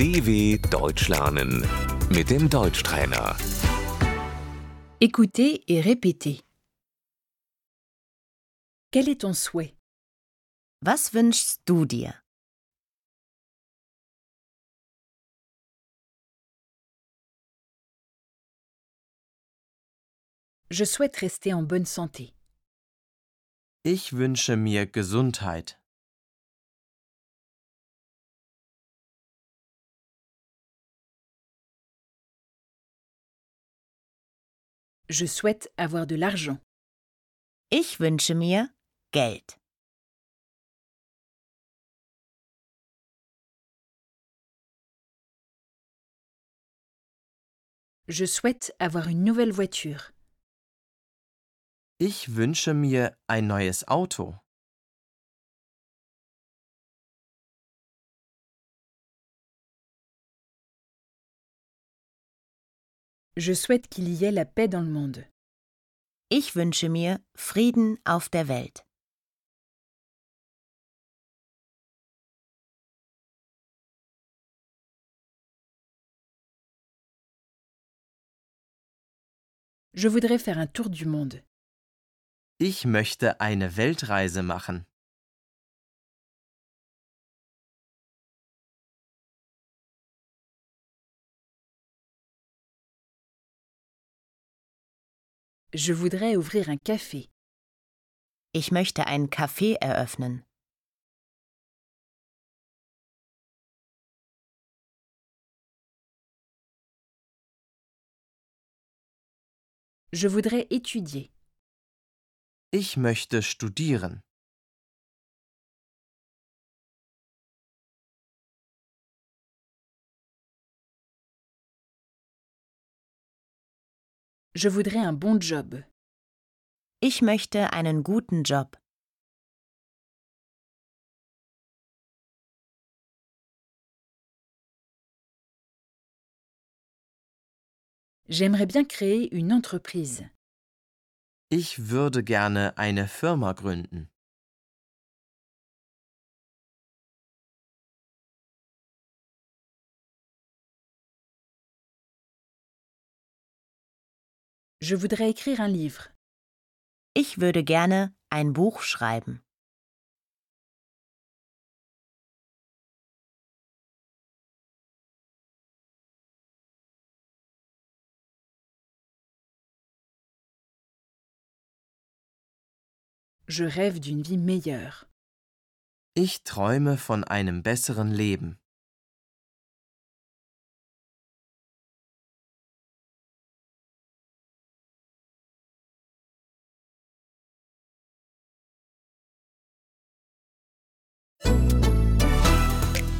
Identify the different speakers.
Speaker 1: DW Deutsch lernen mit dem Deutschtrainer.
Speaker 2: Écoutez et répétez. Quel est ton souhait
Speaker 3: Was wünschst du dir?
Speaker 2: Je souhaite rester en bonne santé.
Speaker 4: Ich wünsche mir Gesundheit.
Speaker 2: Je souhaite avoir de l'argent.
Speaker 3: Ich wünsche mir Geld.
Speaker 2: Je souhaite avoir une nouvelle voiture.
Speaker 4: Ich wünsche mir ein neues Auto.
Speaker 2: Je souhaite qu'il y ait la paix dans le monde.
Speaker 3: Ich wünsche mir Frieden auf der Welt.
Speaker 2: Je voudrais faire un tour du monde.
Speaker 4: Ich möchte eine Weltreise machen.
Speaker 2: Je voudrais ouvrir un café.
Speaker 3: Ich möchte ein Café eröffnen.
Speaker 2: Je voudrais étudier.
Speaker 4: Ich möchte studieren.
Speaker 2: Je voudrais un bon job.
Speaker 3: Ich möchte einen guten Job.
Speaker 2: J'aimerais bien créer une entreprise.
Speaker 4: Ich würde gerne eine Firma gründen.
Speaker 2: Je voudrais écrire un livre.
Speaker 3: Ich würde gerne ein Buch schreiben.
Speaker 2: Je rêve d'une vie meilleure.
Speaker 4: Ich träume von einem besseren Leben.